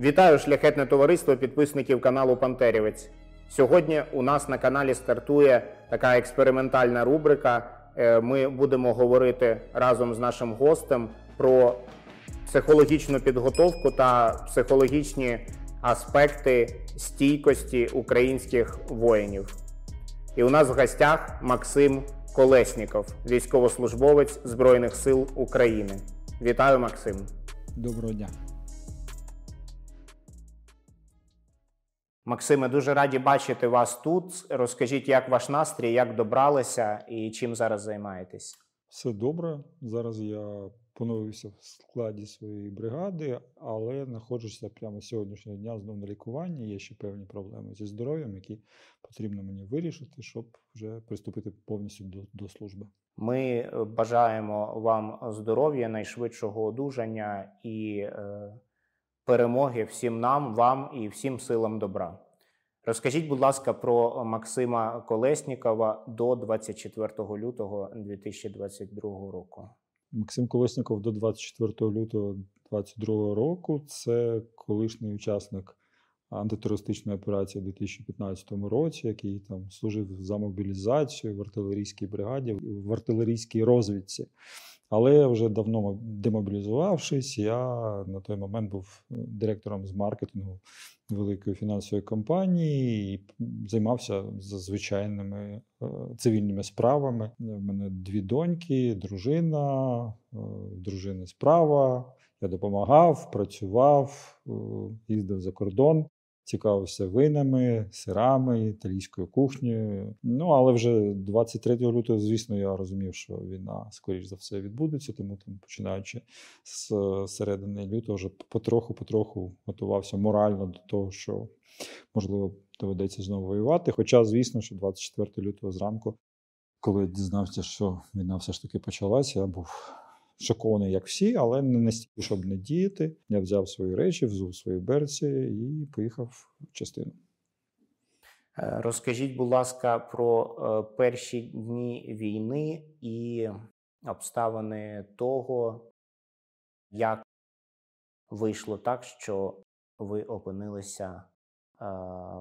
Вітаю шляхетне товариство підписників каналу Пантерівець. Сьогодні у нас на каналі стартує така експериментальна рубрика. Е, Ми будемо говорити разом з нашим гостем про психологічну підготовку та психологічні аспекти стійкості українських воїнів. І у нас в гостях Максим Колесніков, військовослужбовець Збройних сил України. Вітаю, Максим. Доброго дня. Максиме, дуже раді бачити вас тут. Розкажіть, як ваш настрій, як добралися і чим зараз займаєтесь? Все добре. Зараз я поновився в складі своєї бригади, але знаходжуся прямо сьогоднішнього дня знову на лікуванні. Є ще певні проблеми зі здоров'ям, які потрібно мені вирішити, щоб вже приступити повністю до, до служби. Ми е, бажаємо вам здоров'я, найшвидшого одужання і е, перемоги всім нам, вам і всім силам добра. Розкажіть, будь ласка, про Максима Колеснікова до 24 лютого 2022 року. Максим Колесніков до 24 лютого 2022 року. Це колишній учасник антитерористичної операції у 2015 році, який там служив за мобілізацію в артилерійській бригаді, в артилерійській розвідці. Але вже давно демобілізувавшись, я на той момент був директором з маркетингу великої фінансової компанії і займався звичайними е, цивільними справами. У мене дві доньки, дружина, е, дружини справа. Я допомагав, працював, е, їздив за кордон цікавився винами, сирами, італійською кухнею. Ну але вже 23 лютого, звісно, я розумів, що війна, скоріш за все, відбудеться, тому там, починаючи з середини лютого, вже потроху-потроху готувався морально до того, що можливо доведеться знову воювати. Хоча, звісно, що 24 лютого зранку, коли я дізнався, що війна все ж таки почалася, я був шокований, як всі, але не настільки, щоб не діяти. Я взяв свої речі, взув свої берці і поїхав в частину. Е, розкажіть, будь ласка, про е, перші дні війни і обставини того, як вийшло так, що ви опинилися е,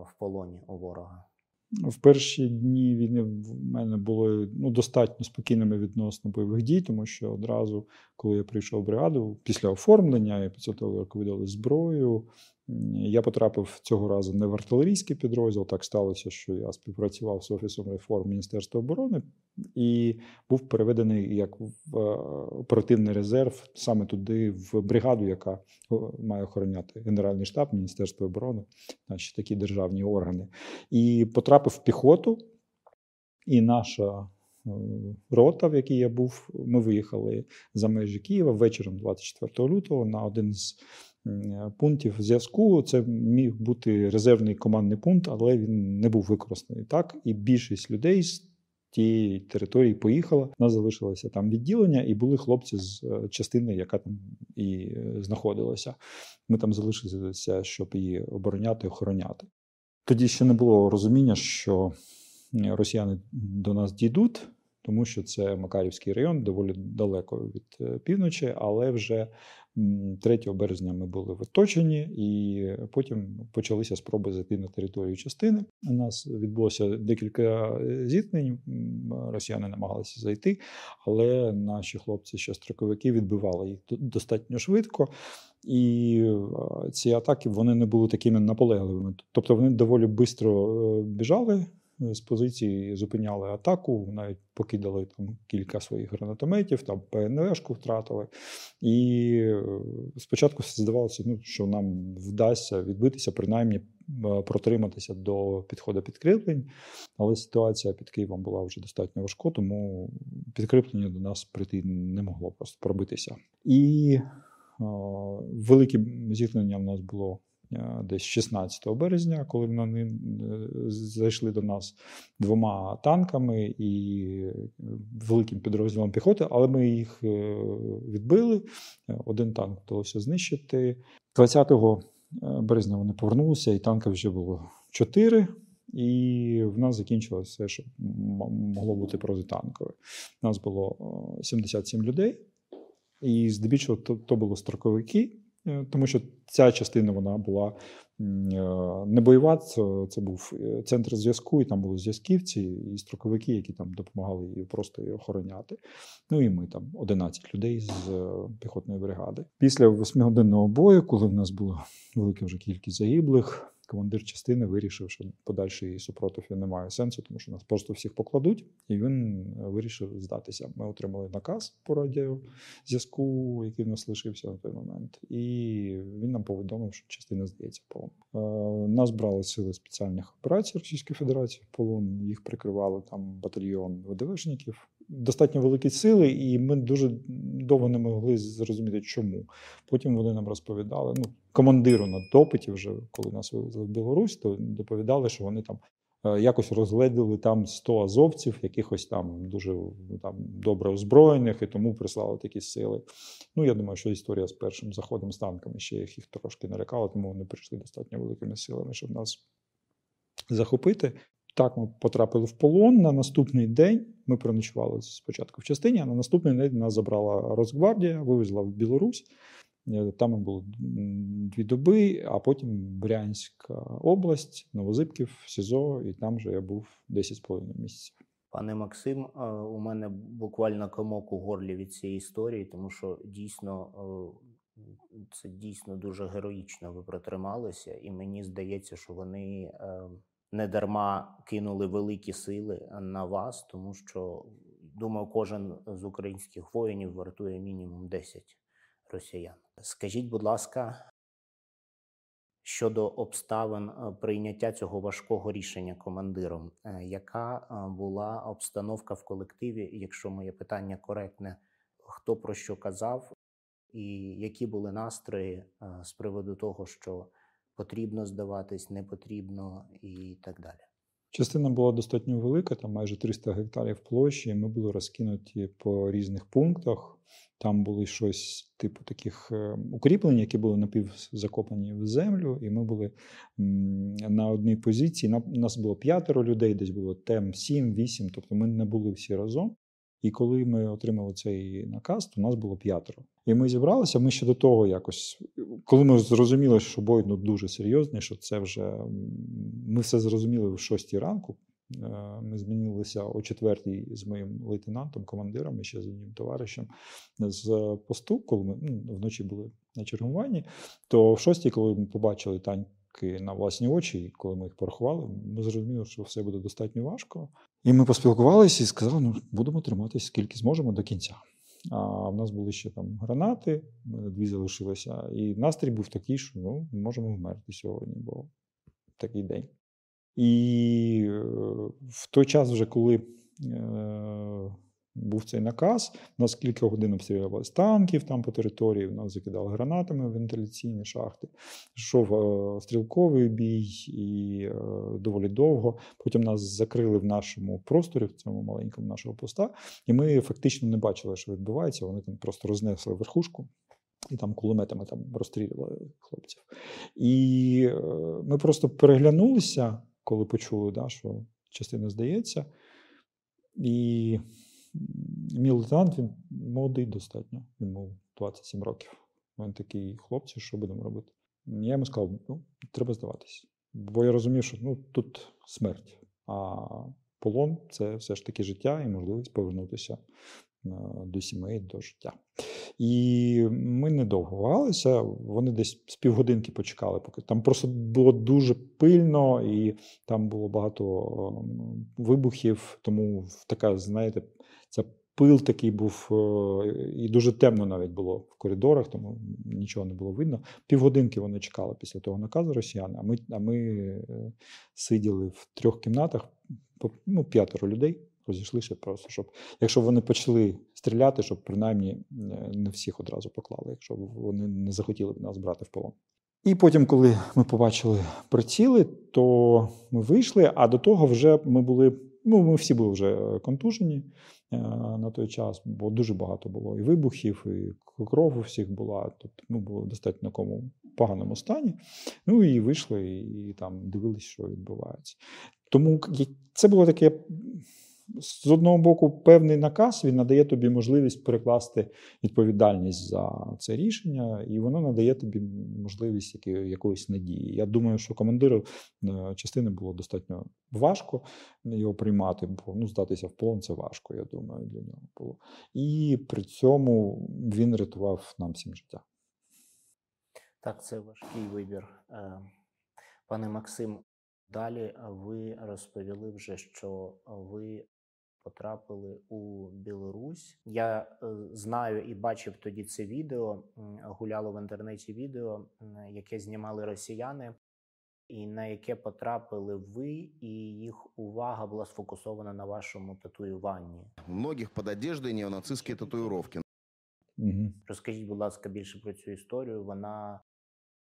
в полоні у ворога. В перші дні війни в мене були ну, достатньо спокійними відносно бойових дій, тому що одразу, коли я прийшов в бригаду, після оформлення і як видали зброю, я потрапив цього разу не в артилерійський підрозділ. Так сталося, що я співпрацював з офісом реформ Міністерства оборони і був переведений як в е, оперативний резерв саме туди, в бригаду, яка має охороняти Генеральний штаб Міністерства оборони, наші такі державні органи, і потрапив в піхоту. І наша е, рота, в якій я був, ми виїхали за межі Києва вечором 24 лютого на один з пунктів зв'язку. Це міг бути резервний командний пункт, але він не був використаний так. І більшість людей з тієї території поїхала. У Нас залишилося там відділення, і були хлопці з е, частини, яка там і е, знаходилася. Ми там залишилися, щоб її обороняти, охороняти. Тоді ще не було розуміння, що росіяни до нас дійдуть. Тому що це Макарівський район, доволі далеко від е, півночі, але вже 3 березня ми були в оточенні, і потім почалися спроби зайти на територію частини. У нас відбулося декілька зіткнень. Росіяни намагалися зайти, але наші хлопці, ще строковики, відбивали їх достатньо швидко. І ці атаки вони не були такими наполегливими. Тобто вони доволі швидко біжали Е, з позиції зупиняли атаку, навіть покидали там кілька своїх гранатометів, там ПНВшку втратили. І е, спочатку здавалося, ну, що нам вдасться відбитися, принаймні е, протриматися до підходу підкріплень. Але ситуація під Києвом була вже достатньо важко, тому підкріплення до нас прийти не могло просто пробитися. І о, велике зіткнення в нас було Е, десь 16 березня, коли вони е, зайшли до нас двома танками і е, великим підрозділом піхоти, але ми їх відбили. Один танк вдалося знищити. 20 березня вони повернулися, і танків вже було 4. І в нас закінчилося все, що могло бути протитанкове. У нас було 77 людей, і здебільшого то, то були строковики, е, тому що ця частина вона була е, не бойова, це, це був е, центр зв'язку, і там були зв'язківці і строковики, які там допомагали її просто її охороняти. Ну і ми там 11 людей з е, піхотної бригади. Після восьмигодинного бою, коли в нас була велика вже кількість загиблих, командир частини вирішив, що подальший супротив не має сенсу, тому що нас просто всіх покладуть, і він е, вирішив здатися. Ми отримали наказ по радіозв'язку, який в нас лишився на той момент, і він нам повідомив, що частина здається полон. Е, Нас брали сили спеціальних операцій Російської Федерації в полон. Їх прикривали там батальйон ВДВшників. Достатньо великі сили, і ми дуже довго не могли зрозуміти, чому. Потім вони нам розповідали. Ну, командиру на допиті, вже коли нас вивезли в Білорусь, то доповідали, що вони там е, якось розгледіли там 100 азовців, якихось там дуже там добре озброєних, і тому прислали такі сили. Ну, я думаю, що історія з першим заходом з танками ще їх трошки налякала, тому вони прийшли достатньо великими силами, щоб нас захопити. Так, ми потрапили в полон. На наступний день ми переночували спочатку в частині, а на наступний день нас забрала Росгвардія, вивезла в Білорусь. Е, Там ми були дві доби, а потім Брянська область, Новозибків, СІЗО, і там же я був 10,5 місяців. Пане Максим, е, у мене буквально комок у горлі від цієї історії, тому що дійсно е, це дійсно дуже героїчно ви протрималися, і мені здається, що вони е, не дарма кинули великі сили на вас, тому що думаю, кожен з українських воїнів вартує мінімум 10 росіян. Скажіть, будь ласка, щодо обставин е, прийняття цього важкого рішення командиром, е, яка е, була обстановка в колективі, якщо моє питання коректне, хто про що казав, і які були настрої з приводу того, що потрібно здаватись, не потрібно, і так далі. Частина була достатньо велика, там майже 300 гектарів площі. Ми були розкинуті по різних пунктах. Там були щось типу таких е, укріплень, які були напівзакопані в землю, і ми були на одній позиції. На- Нас було п'ятеро людей, десь було тем 7, 8, тобто ми не були всі разом. І коли ми отримали цей наказ, то нас було п'ятеро. І ми зібралися. Ми ще до того якось, коли ми зрозуміли, що бой ну, дуже серйозний, що це вже ми все зрозуміли в шостій ранку. Е, Ми змінилися о четвертій з моїм лейтенантом, командиром і ще з одним товаришем з посту, коли ми ну, вночі були на чергуванні. То в шостій, коли ми побачили танки на власні очі, коли ми їх порахували, ми зрозуміли, що все буде достатньо важко. І ми поспілкувалися і сказали, ну будемо триматися скільки зможемо до кінця. А в нас були ще там гранати, дві залишилося. І настрій був такий, що ну, можемо вмерти сьогодні, бо такий день. І е, в той час, вже коли е, був цей наказ, у нас кілька годин обстрілювали з танків там по території, нас закидали гранатами в вентиляційні шахти. Йшов е, стрілковий бій і е, доволі довго. Потім нас закрили в нашому просторі, в цьому маленькому нашого поста, і ми фактично не бачили, що відбувається. Вони там просто рознесли верхушку. І там кулеметами там розстрілювали хлопців. І е, ми просто переглянулися, коли почули, да, що частина здається. І мій лейтенант, він молодий достатньо, йому 27 років. Він такий, хлопці, що будемо робити? Я йому сказав: ну, треба здаватись. Бо я розумів, що ну, тут смерть, а полон це все ж таки життя і можливість повернутися до сімей, до життя. І ми недовго вагалися. Вони десь з півгодинки почекали, поки там просто було дуже пильно, і там було багато ем, вибухів. Тому така, знаєте, це пил такий був, е, і дуже темно навіть було в коридорах, тому нічого не було видно. Півгодинки вони чекали після того наказу росіяни. А ми, а ми е, сиділи в трьох кімнатах, ну, п'ятеро людей. Розійшлися просто, щоб якщо вони почали стріляти, щоб принаймні е, не всіх одразу поклали, якщо вони не захотіли б нас брати в полон. І потім, коли ми побачили приціли, то ми вийшли. А до того вже ми були. Ну, ми всі були вже контужені е, на той час, бо дуже багато було і вибухів, і кров у всіх була. Тобто ми були в достатньо такому поганому стані. Ну і вийшли, і, і там дивилися, що відбувається. Тому це було таке з одного боку, певний наказ він надає тобі можливість перекласти відповідальність за це рішення, і воно надає тобі можливість якоїсь надії. Я думаю, що командиру е, частини було достатньо важко його приймати, бо ну, здатися в полон це важко, я думаю, для нього було. І при цьому він рятував нам всім життя. Так, це важкий вибір. Е, Пане Максим, далі ви розповіли вже, що ви потрапили у Білорусь. Я е, знаю і бачив тоді це відео, гуляло в інтернеті відео, яке знімали росіяни, і на яке потрапили ви, і їх увага була сфокусована на вашому татуюванні. У многих под одеждой неонацистские татуировки. Угу. Розкажіть, будь ласка, більше про цю історію. Вона,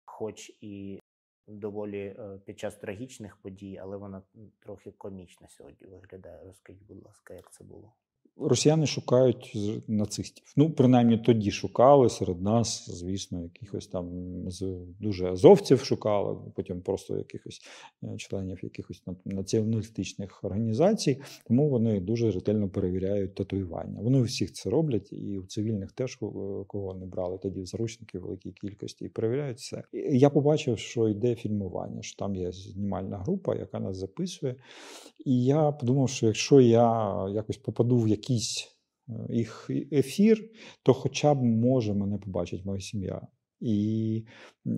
хоч і доволі е, під час трагічних подій, але вона трохи комічна сьогодні виглядає. Розкажіть, будь ласка, як це було? Росіяни шукають нацистів. Ну, принаймні тоді шукали серед нас, звісно, якихось там з дуже азовців шукали, потім просто якихось е, членів якихось націоналістичних організацій. Тому вони дуже ретельно перевіряють татуювання. Вони всіх це роблять, і у цивільних теж е, кого не брали тоді в заручники в великій кількості, і перевіряють все. Я побачив, що йде фільмування, що там є знімальна група, яка нас записує. І я подумав, що якщо я якось попаду в якийсь е, їх ефір, то хоча б може мене побачить моя сім'я. І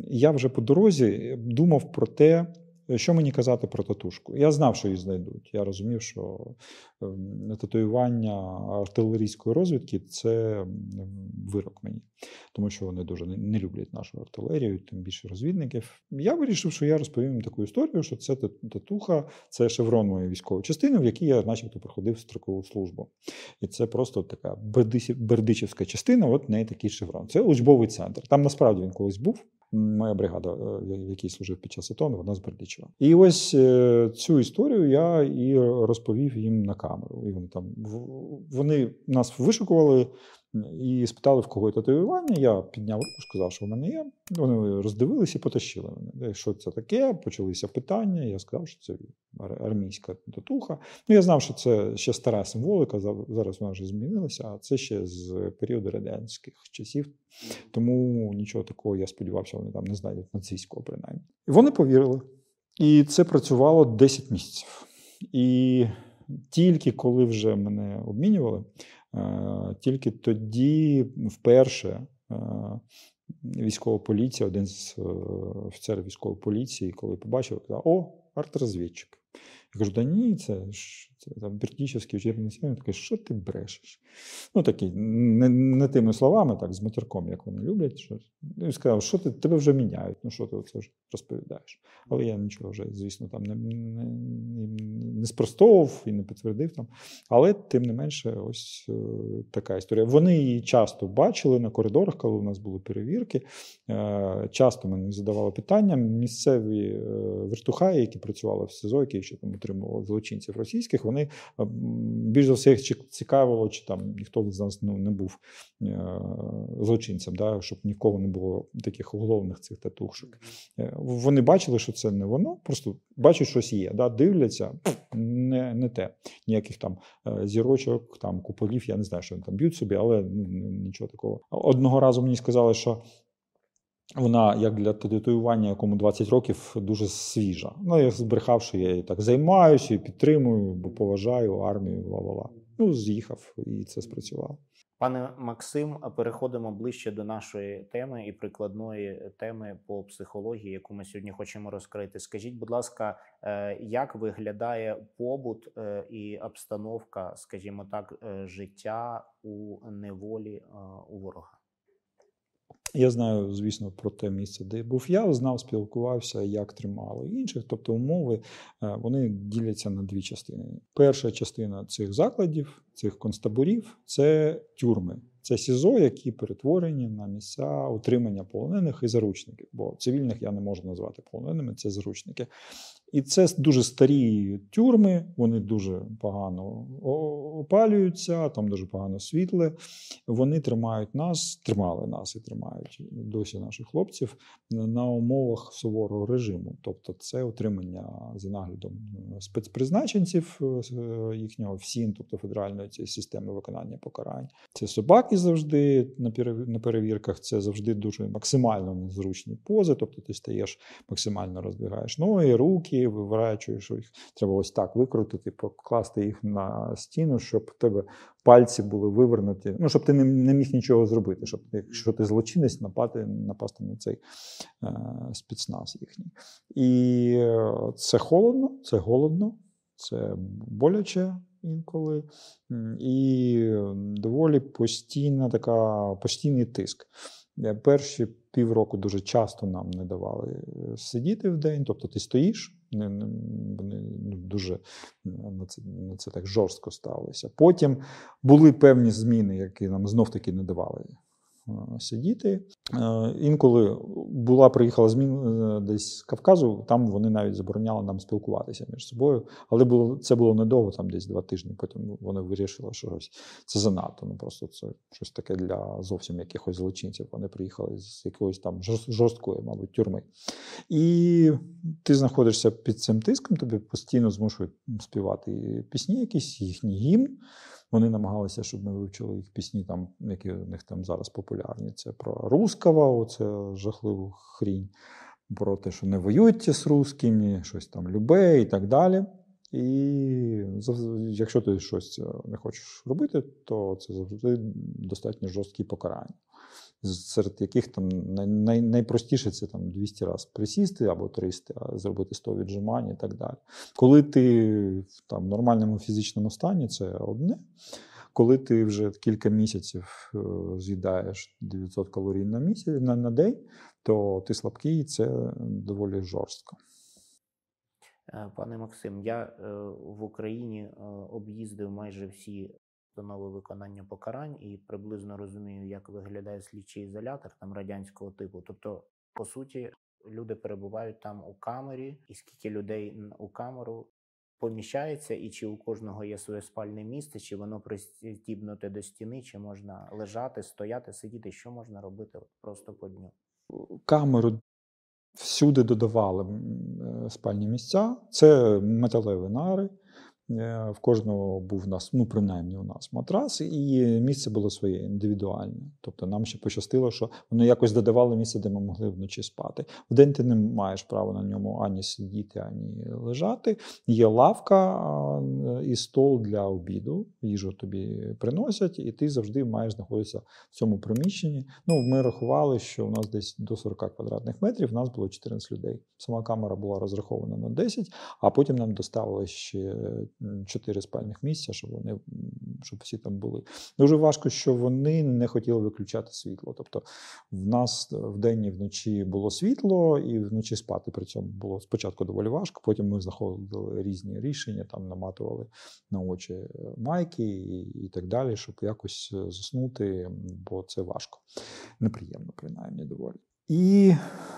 я вже по дорозі думав про те, що мені казати про татушку. Я знав, що її знайдуть. Я розумів, що ем, татуювання артилерійської розвідки це вирок мені, тому що вони дуже не люблять нашу артилерію, тим більше розвідників. Я вирішив, що я розповім їм таку історію, що це татуха, це шеврон моєї військової частини, в якій я, начебто, проходив строкову службу. І це просто така бердичівська частина, от неї такий шеврон. Це учбовий центр. Там насправді він колись був. Моя бригада, е, в якій служив під час АТО, вона з Бердичева. І ось е, цю історію я і розповів їм на камеру. І вони там вони нас вишукували і спитали, в кого є татуювання. Я підняв руку, сказав, що в мене є. Вони роздивилися і потащили мене. Що це таке? Почалися питання. Я сказав, що це армійська татуха. Ну, я знав, що це ще стара символика. за- Зараз вона вже змінилася, а це ще з періоду радянських часів. Тому нічого такого, я сподівався, вони там не знайдуть нацистського принаймні. І вони повірили. І це працювало 10 місяців. І тільки коли вже мене обмінювали, тільки тоді вперше е, військова поліція, один з е, офіцерів військової поліції, коли побачив, казав: О, артрозвідчик. Я кажу, да ні, це це там Бердічівський учебний. Він такий, що ти брешеш? Ну, такий, не, не тими словами, так, з матерком, як вони люблять. Що... Ну, І сказав, що ти тебе вже міняють, ну що ти оце ж розповідаєш? Але я нічого вже, звісно, там не, не, не, спростовував і не підтвердив там. Але тим не менше, ось е, така історія. Вони її часто бачили на коридорах, коли у нас були перевірки. Е, часто мені задавали питання. Місцеві е, вертухаї, які працювали в СИЗО, які ще там утримували злочинців російських, вони е, більш за все їх цікавило, чи там ніхто з нас ну, не був е, злочинцем, да, щоб нікого не було таких уголовних цих татушок. Е, Вони бачили, що це не воно, просто бачать, щось є. Да, дивляться, не, не те. Ніяких там зірочок, там куполів, я не знаю, що вони там б'ють собі, але ну, нічого такого. Одного разу мені сказали, що. Вона, як для татуювання, якому 20 років, дуже свіжа. Ну, я збрехав, що я так займаюся підтримую, бо поважаю армію, ла-ла-ла. Ну, з'їхав, і це спрацювало. Пане Максим, переходимо ближче до нашої теми і прикладної теми по психології, яку ми сьогодні хочемо розкрити. Скажіть, будь ласка, е, як виглядає побут е, і обстановка, скажімо так, е, життя у неволі у ворога? Я знаю, звісно, про те місце, де був я, знав, спілкувався, як тримали інших. Тобто умови е, вони діляться на дві частини. Перша частина цих закладів, цих концтаборів це тюрми. Це СІЗО, які перетворені на місця утримання полонених і заручників. Бо цивільних я не можу назвати полоненими, це заручники. І це дуже старі тюрми, вони дуже погано опалюються, там дуже погано світле. Вони тримають нас, тримали нас і тримають досі наших хлопців на умовах суворого режиму. Тобто, це утримання за наглядом спецпризначенців е, їхнього ФСІН, тобто федеральної цієї системи виконання покарань. Це собаки завжди на перевірках. Це завжди дуже максимально незручні пози. Тобто ти стаєш максимально роздвигаєш ноги, руки, виворачуєш їх. Треба ось так викрутити, покласти їх на стіну, щоб в тебе пальці були вивернуті. Ну, щоб ти не, не міг нічого зробити, щоб якщо ти злочинець, напати, напасти на цей е, спецназ їхній. І е, це холодно, це голодно, це боляче інколи. І доволі постійна така, постійний тиск. Е, Перші півроку дуже часто нам не давали е, сидіти в день, тобто ти стоїш, вони ну, дуже на це, на це так жорстко ставилися. Потім були певні зміни, які нам знов-таки не давали е, сидіти. Е, Інколи була приїхала зміна е, десь з Кавказу, там вони навіть забороняли нам спілкуватися між собою. Але було це було недовго, там десь два тижні. Потім вони вирішили, що ось це занадто. Ну просто це щось таке для зовсім якихось злочинців. Вони приїхали з якоїсь там жорсткої, мабуть, тюрми. І ти знаходишся під цим тиском, тобі постійно змушують співати пісні, якісь їхній гімн. Вони намагалися, щоб ми вивчили їх пісні, там, які у них там зараз популярні. Це про Рускава, оце жахливу хрінь, про те, що не воюють з русскими, щось там любе і так далі. І якщо ти щось е, не хочеш робити, то це завжди достатньо жорсткі покарання. Серед яких там най, най, найпростіше це там 200 разів присісти або 300, а зробити 100 віджимань і так далі. Коли ти в там, нормальному фізичному стані, це одне. Коли ти вже кілька місяців е, з'їдаєш 900 калорій на місяць на, на день, то ти слабкий, і це доволі жорстко. Е, Пане Максим, я е, в Україні об'їздив майже всі установи виконання покарань і приблизно розумію, як виглядає слідчий ізолятор там радянського типу. Тобто, по суті, люди перебувають там у камері, і скільки людей у камеру поміщається, і чи у кожного є своє спальне місце, чи воно пристібнуте до стіни, чи можна лежати, стояти, сидіти, що можна робити просто по дню. камеру всюди додавали е, спальні місця. Це металеві нари. Е, В кожного був у нас, ну принаймні у нас матрас, і місце було своє індивідуальне. Тобто нам ще пощастило, що вони якось додавали місце, де ми могли вночі спати. Вдень ти не маєш права на ньому ані сидіти, ані лежати. Є лавка і стол для обіду. Їжу тобі приносять, і ти завжди маєш знаходитися в цьому приміщенні. Ну, ми рахували, що у нас десь до 40 квадратних метрів, у нас було 14 людей. Сама камера була розрахована на 10, а потім нам доставили ще 4 спальних місця, щоб вони щоб всі там були. Дуже важко, що вони не хотіли виключати світло. Тобто в нас вдень і вночі було світло, і вночі спати при цьому було спочатку доволі важко. Потім ми знаходили різні рішення, там наматували на очі майки і, і так далі, щоб якось е, заснути, бо це важко. Неприємно, принаймні, доволі. І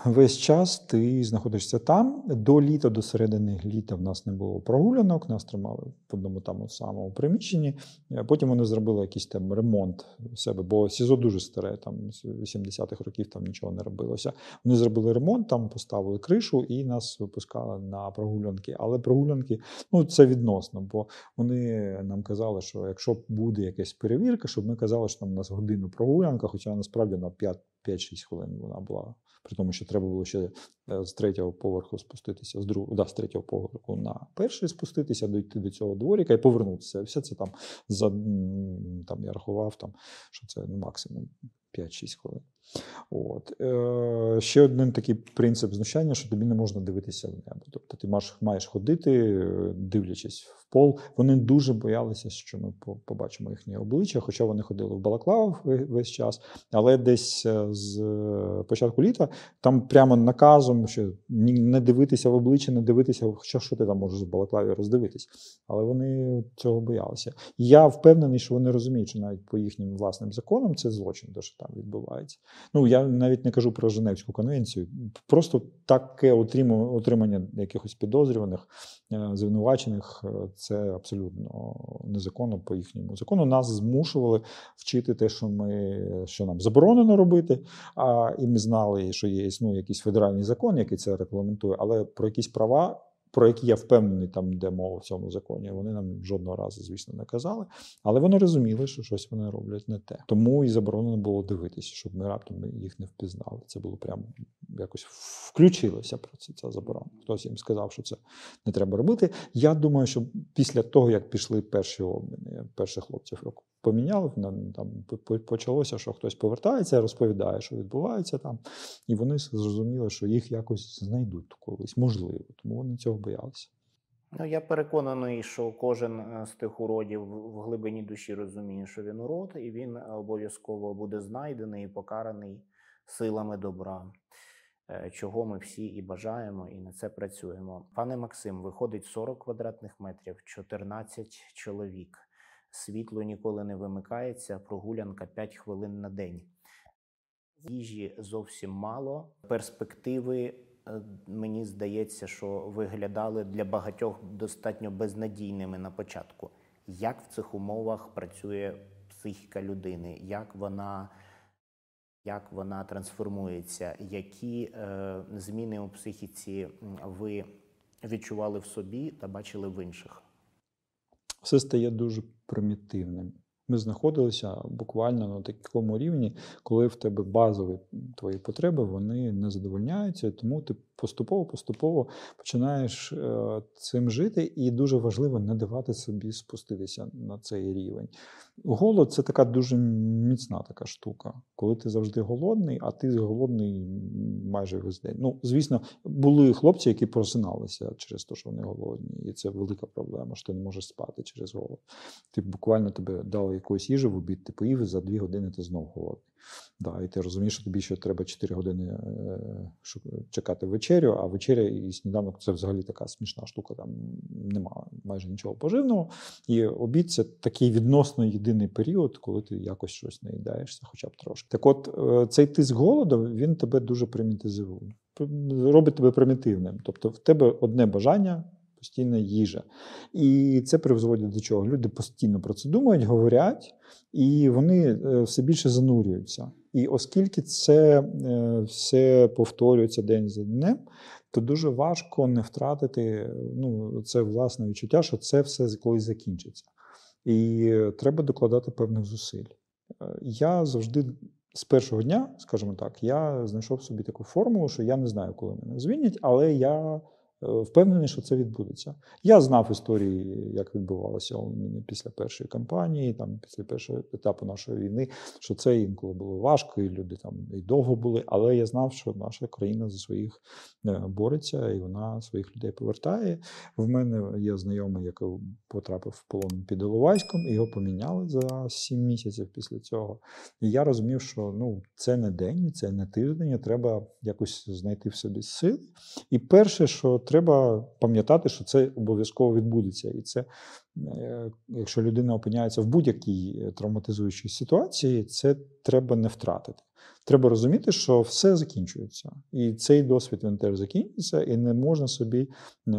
весь час ти знаходишся там. До літа, до середини літа в нас не було прогулянок, нас тримали в одному там самому приміщенні. Е, Потім вони зробили якийсь там ремонт у себе, бо СІЗО дуже старе, там з 80-х років там нічого не робилося. Вони зробили ремонт, там поставили кришу і нас випускали на прогулянки. Але прогулянки, ну це відносно, бо вони нам казали, що якщо буде якась перевірка, щоб ми казали, що там у нас годину прогулянка, хоча насправді на 5 5-6 хвилин вона була. При тому, що треба було ще е, з третього поверху спуститися, з другого, да, з третього поверху на перший спуститися, дойти до цього дворіка і повернутися. Все це там за там я рахував, там, що це ну, максимум 5-6 хвилин. От. Е, ще один такий принцип знущання, що тобі не можна дивитися в небо. Тобто ти маєш, маєш ходити, дивлячись в пол. Вони дуже боялися, що ми побачимо їхнє обличчя, хоча вони ходили в балаклавах весь час. Але десь е, з е, початку літа там прямо наказом, що не дивитися в обличчя, не дивитися, хоча що ти там можеш в балаклаві роздивитись. Але вони цього боялися. Я впевнений, що вони розуміють, що навіть по їхнім власним законам це злочин, що там відбувається. Ну я навіть не кажу про Женевську конвенцію. Просто таке отримання якихось підозрюваних, е, звинувачених е, це абсолютно незаконно по їхньому закону. Нас змушували вчити те, що ми що нам заборонено робити. А і ми знали, що є існує якийсь федеральний закон, який це регламентує, але про якісь права. Про які я впевнений, там де мова в цьому законі, вони нам жодного разу, звісно, не казали. Але вони розуміли, що щось вони роблять не те. Тому і заборонено було дивитися, щоб ми раптом їх не впізнали. Це було прямо якось включилося про це ця заборона. Хтось їм сказав, що це не треба робити. Я думаю, що після того, як пішли перші обміни, перших хлопців поміняли, там по- по- почалося, що хтось повертається, розповідає, що відбувається там, і вони зрозуміли, що їх якось знайдуть колись, можливо, тому вони цього боялися. Ну, я переконаний, що кожен е, з тих уродів в глибині душі розуміє, що він урод, і він обов'язково буде знайдений і покараний силами добра, е, чого ми всі і бажаємо, і на це працюємо. Пане Максим, виходить 40 квадратних метрів, 14 чоловік. Світло ніколи не вимикається, прогулянка 5 хвилин на день. Їжі зовсім мало. Перспективи, е, мені здається, що виглядали для багатьох достатньо безнадійними на початку. Як в цих умовах працює психіка людини? Як вона, як вона трансформується? Які е, зміни у психіці ви відчували в собі та бачили в інших? Все стає дуже примітивним. Ми знаходилися буквально на такому рівні, коли в тебе базові твої потреби вони не задовольняються, тому ти поступово-поступово починаєш е, цим жити, і дуже важливо не давати собі спуститися на цей рівень. Голод це така дуже міцна така штука, коли ти завжди голодний, а ти голодний майже весь день. Ну, звісно, були хлопці, які просиналися через те, що вони голодні, і це велика проблема, що ти не можеш спати через голод. Ти буквально тебе дали якоїсь їжі в обід, ти поїв, і за дві години ти знов голодний. Да, і ти розумієш, що тобі ще треба 4 години е, чекати вечерю, а вечеря і сніданок це взагалі така смішна штука. Там нема майже нічого поживного. І обід це такий відносно єдиний період, коли ти якось щось наїдаєшся, хоча б трошки. Так от, е, цей тиск голоду він тебе дуже примітизує, робить тебе примітивним. Тобто, в тебе одне бажання. Постійна їжа. І це призводить до чого? Люди постійно про це думають, говорять, і вони е, все більше занурюються. І оскільки це е, все повторюється день за днем, то дуже важко не втратити ну, це власне відчуття, що це все колись закінчиться. І треба докладати певних зусиль. Е, Я завжди з першого дня, скажімо так, я знайшов собі таку формулу, що я не знаю, коли мене звільнять, але я впевнений, що це відбудеться. Я знав історії, як відбувалося після першої кампанії, там після першого етапу нашої війни, що це інколи було важко, і люди там і довго були. Але я знав, що наша країна за своїх е, бореться, і вона своїх людей повертає. В мене є знайомий, який потрапив в полон під Іловайськом, і його поміняли за сім місяців після цього. І я розумів, що ну це не день, це не тиждень, треба якось знайти в собі сили. І перше, що треба пам'ятати, що це обов'язково відбудеться. І це, е, якщо людина опиняється в будь-якій е, травматизуючій ситуації, це треба не втратити. Треба розуміти, що все закінчується, і цей досвід він теж закінчиться, і не можна собі е,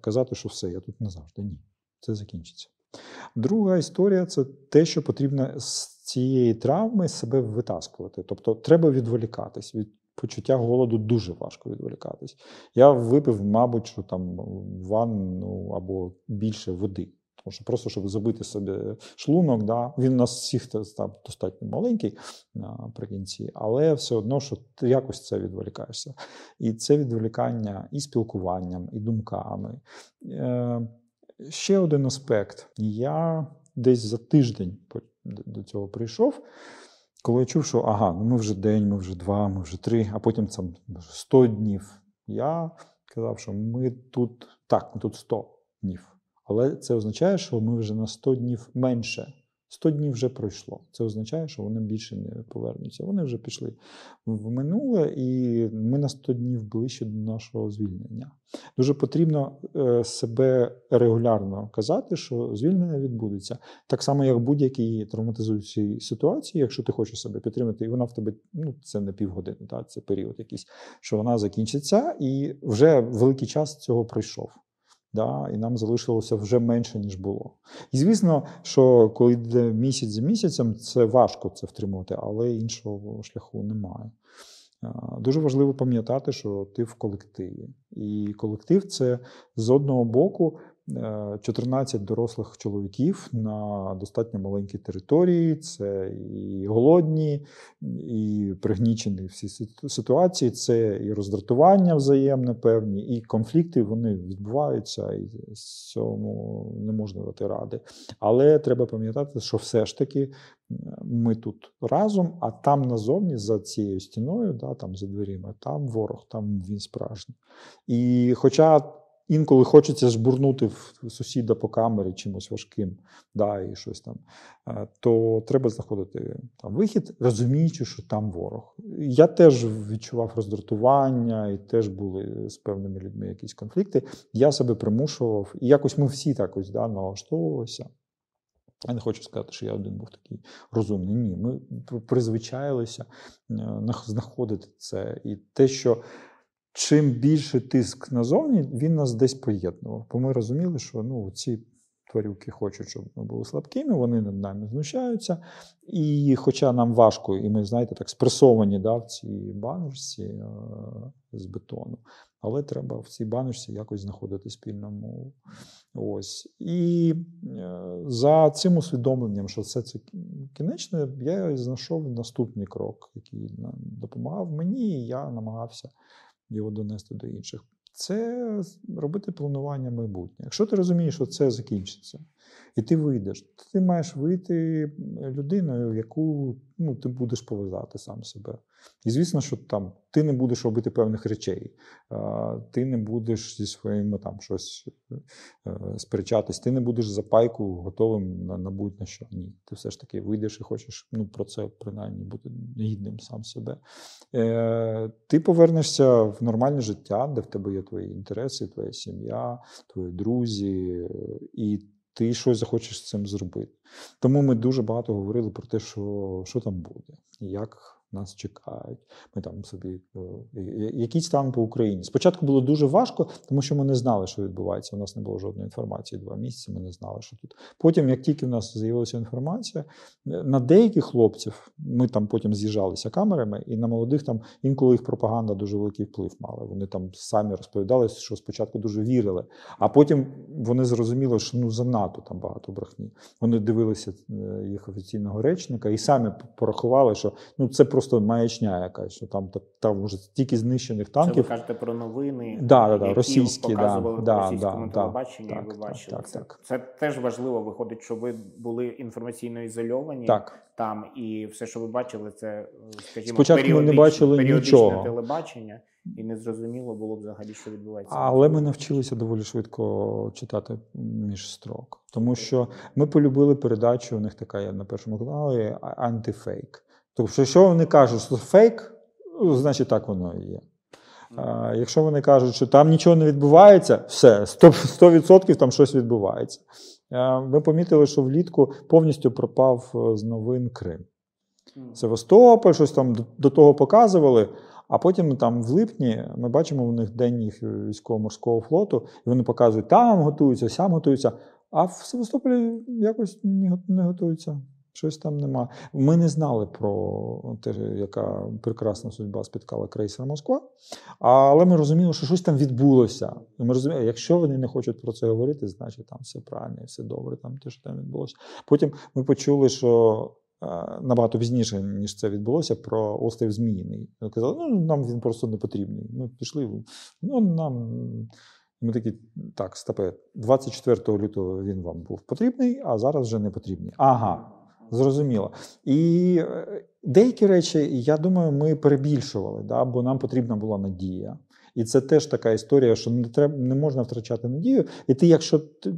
казати, що все, я тут назавжди. Ні, це закінчиться. Друга історія це те, що потрібно з цієї травми себе витаскувати. Тобто треба відволікатись. Від почуття голоду дуже важко відволікатись. Я випив, мабуть, що там ванну або більше води. Тому що просто щоб забити собі шлунок, да, він у нас всіх став достатньо маленький наприкінці, але все одно, що ти якось це відволікаєшся. І це відволікання і спілкуванням, і думками. Е, ще один аспект. Я десь за тиждень до цього прийшов, коли я чув, що ага, ну ми вже день, ми вже два, ми вже три, а потім там 100 днів. Я казав, що ми тут так, ми тут 100 днів. Але це означає, що ми вже на 100 днів менше 100 днів вже пройшло. Це означає, що вони більше не повернуться. Вони вже пішли в минуле, і ми на 100 днів ближче до нашого звільнення. Дуже потрібно е, себе регулярно казати, що звільнення відбудеться. Так само, як будь-якій травматизуючій ситуації, якщо ти хочеш себе підтримати, і вона в тебе ну це не півгодини, та це період якийсь, що вона закінчиться, і вже великий час цього пройшов. Да, І нам залишилося вже менше, ніж було. І звісно, що коли йде місяць за місяцем, це важко це втримувати, але іншого шляху немає. Дуже важливо пам'ятати, що ти в колективі. І колектив це з одного боку 14 е, дорослих чоловіків на достатньо маленькій території. Це і голодні, і пригнічені всі ситуації, це і роздратування взаємне певні, і конфлікти вони відбуваються, і цьому не можна дати ради. Але треба пам'ятати, що все ж таки ми тут разом, а там назовні за цією стіною, да, там за дверима, там ворог, там він справжній. І хоча інколи хочеться жбурнути в сусіда по камері чимось важким, да, і щось там, е, то треба знаходити там вихід, розуміючи, що там ворог. Я теж відчував роздратування, і теж були з певними людьми якісь конфлікти. Я себе примушував, і якось ми всі так ось да, налаштовувалися. Я не хочу сказати, що я один був такий розумний. Ні, ми призвичаїлися е, знаходити це. І те, що чим більше тиск назовні, він нас десь поєднував. Бо ми розуміли, що ну, ці тварюки хочуть, щоб ми були слабкими, вони над нами знущаються. І хоча нам важко, і ми, знаєте, так спресовані да, в цій баночці е з бетону, але треба в цій баночці якось знаходити спільну мову. Ось. І е за цим усвідомленням, що все це кінечне, я знайшов наступний крок, який допомагав мені, і я намагався його донести до інших. Це робити планування майбутнє. Якщо ти розумієш, що це закінчиться, і ти вийдеш, ти маєш вийти людиною, яку ну, ти будеш поважати сам себе. І звісно, що там ти не будеш робити певних речей, ти не будеш зі своїми там щось е, сперечатись, ти не будеш за пайку готовим на, на будь-на що. Ні. Ти все ж таки вийдеш і хочеш ну, про це принаймні бути гідним сам себе. Е, Ти повернешся в нормальне життя, де в тебе є твої інтереси, твоя сім'я, твої друзі. і ти щось захочеш з цим зробити. Тому ми дуже багато говорили про те, що що там буде, як нас чекають. Ми там собі е, який стан по Україні. Спочатку було дуже важко, тому що ми не знали, що відбувається. У нас не було жодної інформації. Два місяці ми не знали, що тут. Потім, як тільки в нас з'явилася інформація, е, на деяких хлопців ми там потім з'їжджалися камерами, і на молодих там інколи їх пропаганда дуже великий вплив мала. Вони там самі розповідали, що спочатку дуже вірили, а потім вони зрозуміли, що ну занадто там багато брехні. Вони дивилися е, їх офіційного речника і самі порахували, що ну це просто просто маячня якась, що там там вже стільки знищених танків. Це ви кажете про новини, да, да, да, російські показували да, по російському да, телебаченню, так, і ви бачили так, це. Так. Це теж важливо. Виходить, що ви були інформаційно ізольовані так. там, і все, що ви бачили, це скажімо, Спочатку ми не бачили нічого. телебачення. І не зрозуміло було взагалі, що відбувається. Але ми навчилися доволі швидко читати між строк, тому що ми полюбили передачу. У них така є на першому каналі антифейк. Тобто, що вони кажуть, що фейк, ну, значить так воно і є. А, Якщо вони кажуть, що там нічого не відбувається, все, 100%, там щось відбувається. Ми помітили, що влітку повністю пропав е, з новин Крим. Севастополь, щось там до того показували. А потім там в липні ми бачимо у них день їх військово-морського флоту, і вони показують, там готуються, сям готуються. А в Севастополі якось не готуються. Щось там нема. Ми не знали про те, яка прекрасна судьба спіткала крейсер Москва, але ми розуміли, що щось там відбулося. І ми розуміли, якщо вони не хочуть про це говорити, значить там все правильно і все добре, там те, що там відбулося. Потім ми почули, що е, набагато пізніше, ніж це відбулося, про острів Зміїний. Казали, ну нам він просто не потрібний. Ми пішли, ну нам. Ми такі, так, стопе, 24 лютого він вам був потрібний, а зараз вже не потрібний. Ага. Зрозуміло. І е, деякі речі, я думаю, ми перебільшували, да, бо нам потрібна була надія. І це теж така історія, що не треба не можна втрачати надію. І ти, якщо ти,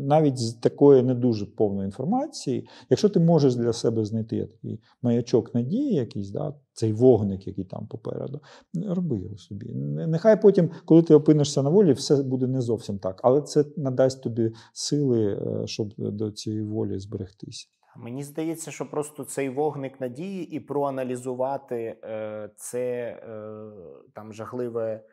навіть з такої не дуже повної інформації, якщо ти можеш для себе знайти такий маячок надії, якийсь, да, цей вогник, який там попереду, роби його собі. Нехай потім, коли ти опинишся на волі, все буде не зовсім так, але це надасть тобі сили, е, щоб до цієї волі зберегтися. Мені здається, що просто цей вогник надії і проаналізувати е, це е, там жахливе.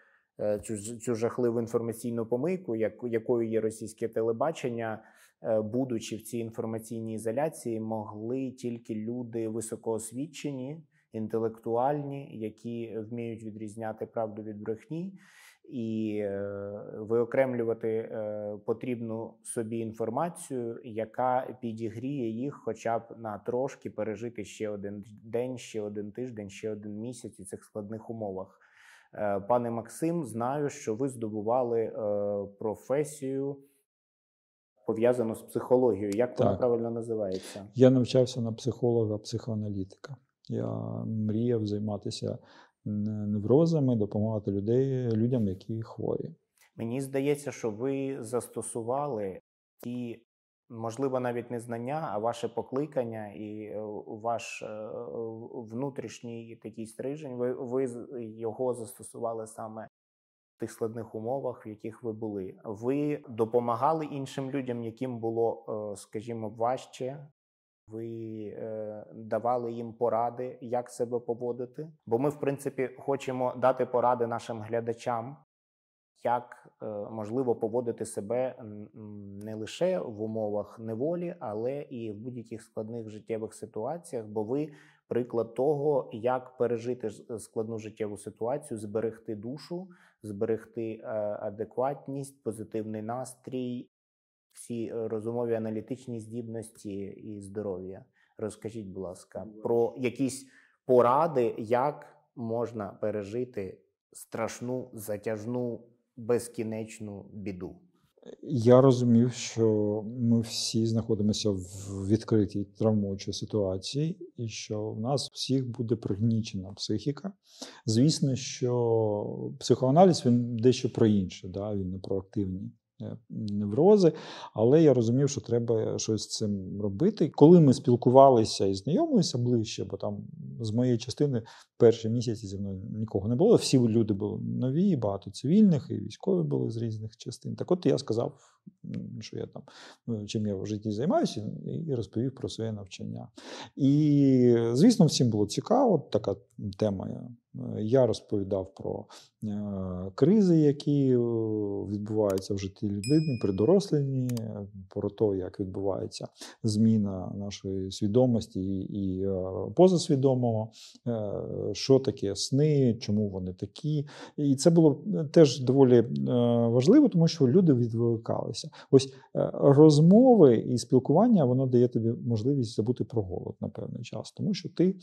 Е, цю цю жахливу інформаційну помийку, як, якою є російське телебачення, е, будучи в цій інформаційній ізоляції, могли тільки люди високоосвічені, інтелектуальні, які вміють відрізняти правду від брехні і е, виокремлювати е, потрібну собі інформацію, яка підігріє їх, хоча б на трошки пережити ще один день, ще один тиждень, ще один місяць у цих складних умовах. Е, пане Максим, знаю, що ви здобували професію. Пов'язану з психологією, як вона правильно називається? Я навчався на психолога, психоаналітика. Я мріяв займатися неврозами, допомагати людей, людям, які хворі. Мені здається, що ви застосували ті, можливо, навіть не знання, а ваше покликання і е, ваш е, внутрішній такий стрижень. Ви, ви його застосували саме. В тих складних умовах, в яких ви були, ви допомагали іншим людям, яким було, е, скажімо, важче ви е, давали їм поради, як себе поводити. Бо ми, в принципі, хочемо дати поради нашим глядачам, як е, можливо поводити себе не лише в умовах неволі, але і в будь-яких складних життєвих ситуаціях. Бо ви приклад того, як пережити складну життєву ситуацію, зберегти душу, зберегти е, адекватність, позитивний настрій всі е, розумові аналітичні здібності і здоров'я. Розкажіть, будь ласка, про якісь поради, як можна пережити страшну, затяжну, безкінечну біду. Я розумів, що ми всі знаходимося в відкритій травмуючій ситуації, і що в нас всіх буде пригнічена психіка. Звісно, що психоаналіз він дещо про інше, да? він не про активні неврози, але я розумів, що треба щось з цим робити. Коли ми спілкувалися і знайомилися ближче, бо там з моєї частини перші місяці зі мною нікого не було. Всі люди були нові, багато цивільних, і військові були з різних частин. Так от я сказав, що я там ну, чим я в житті займаюся, і розповів про своє навчання. І, звісно, всім було цікаво, така тема. Я розповідав про е, кризи, які е, відбуваються в житті людини при доросленні, про те, як відбувається зміна нашої свідомості і е, позасвідомого, що таке сни, чому вони такі. І це було теж доволі важливо, тому що люди відволікалися. Ось розмови і спілкування воно дає тобі можливість забути про голод на певний час, тому що ти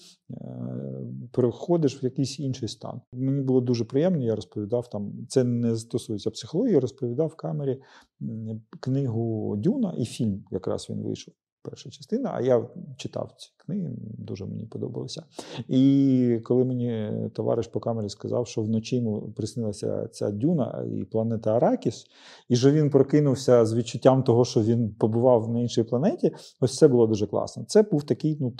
переходиш в якийсь інший стан. Мені було дуже приємно, я розповідав там. Це не стосується психології, розповідав в камері книгу Дюна і фільм, якраз він вийшов перша частина, а я читав ці книги, дуже мені подобалося. І коли мені товариш по камері сказав, що вночі йому приснилася ця дюна і планета Аракіс, і що він прокинувся з відчуттям того, що він побував на іншій планеті, ось це було дуже класно. Це був такий ну,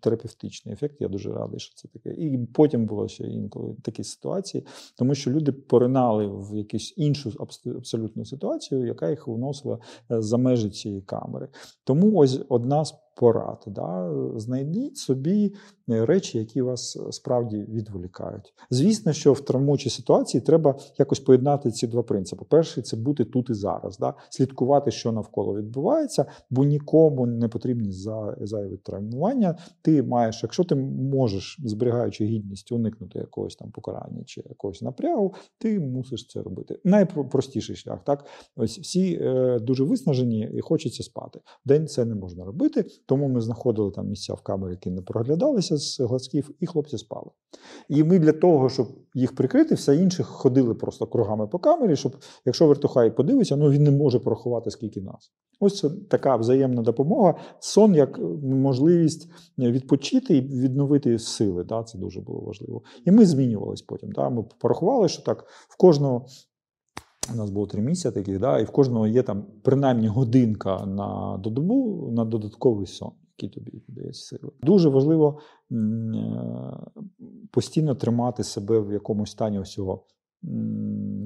терапевтичний ефект. Я дуже радий, що це таке. І потім було ще інколи такі ситуації, тому що люди поринали в якусь іншу абсолютну ситуацію, яка їх вносила е, за межі цієї камери. Тому ось одна з порад. Да? Знайдіть собі е, речі, які вас е, справді відволікають. Звісно, що в травмуючій ситуації треба якось поєднати ці два принципи. Перший це бути тут і зараз, да? слідкувати, що навколо відбувається, бо нікому не потрібні зайві травмування. Ти маєш, якщо ти можеш, зберігаючи гідність, уникнути якогось там покарання чи якогось напрягу, ти мусиш це робити. Найпростіший шлях. Так, ось всі е, дуже виснажені і хочеться спати. День це не можна робити тому ми знаходили там місця в камері, які не проглядалися з глазків, і хлопці спали. І ми для того, щоб їх прикрити, все інше ходили просто кругами по камері, щоб якщо вертухай подивиться, ну він не може порахувати скільки нас. Ось це така взаємна допомога. Сон як можливість відпочити і відновити сили. Да, Це дуже було важливо. І ми змінювались потім. Да. Ми порахували, що так в кожного. У нас було три місця таких, да, і в кожного є там принаймні годинка на додобу на додатковий сон, який тобі дає сили. Дуже важливо е, постійно тримати себе в якомусь стані всього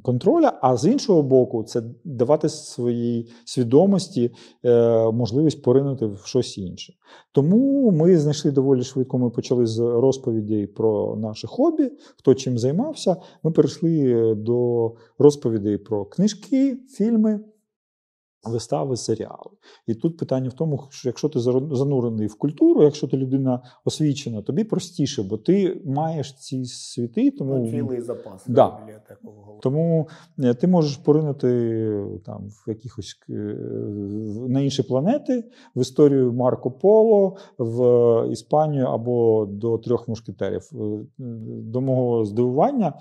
контроля, а з іншого боку, це давати своїй свідомості е, можливість поринути в щось інше. Тому ми знайшли доволі швидко. Ми почали з розповідей про наше хобі, хто чим займався. Ми перейшли до розповідей про книжки, фільми вистави, серіали. І тут питання в тому, що якщо ти занурений в культуру, якщо ти людина освічена, тобі простіше, бо ти маєш ці світи, тому цілий запас да. Тому е, ти можеш поринути там в якихось е, на інші планети, в історію Марко Поло, в Іспанію або до трьох мушкетерів. Е, до мого здивування,